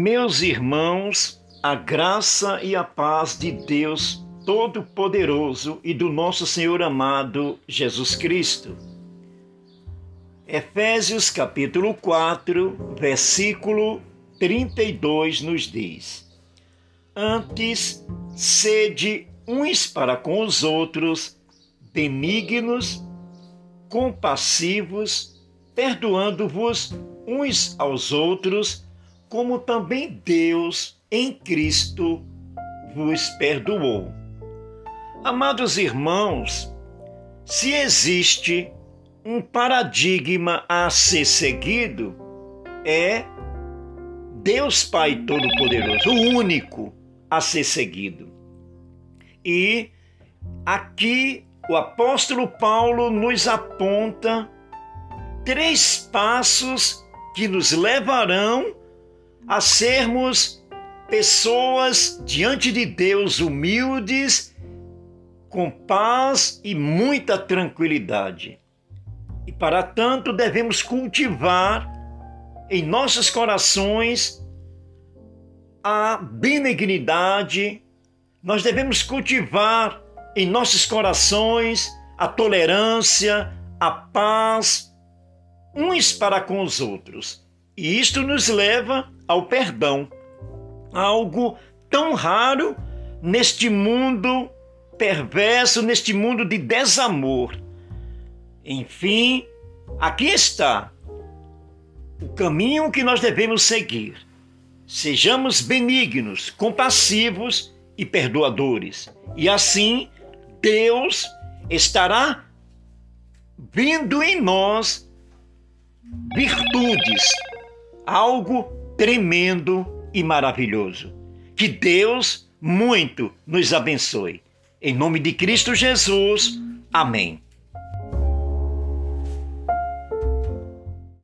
Meus irmãos, a graça e a paz de Deus Todo-Poderoso e do nosso Senhor amado Jesus Cristo. Efésios capítulo 4, versículo 32 nos diz: Antes, sede uns para com os outros, benignos, compassivos, perdoando-vos uns aos outros, como também Deus em Cristo vos perdoou. Amados irmãos, se existe um paradigma a ser seguido, é Deus Pai Todo-Poderoso, o único a ser seguido. E aqui o apóstolo Paulo nos aponta três passos que nos levarão a sermos pessoas diante de Deus humildes, com paz e muita tranquilidade. E para tanto devemos cultivar em nossos corações a benignidade, nós devemos cultivar em nossos corações a tolerância, a paz, uns para com os outros. E isto nos leva ao perdão, algo tão raro neste mundo perverso, neste mundo de desamor. Enfim, aqui está o caminho que nós devemos seguir. Sejamos benignos, compassivos e perdoadores. E assim, Deus estará vindo em nós virtudes, algo tremendo e maravilhoso. Que Deus muito nos abençoe. Em nome de Cristo Jesus. Amém.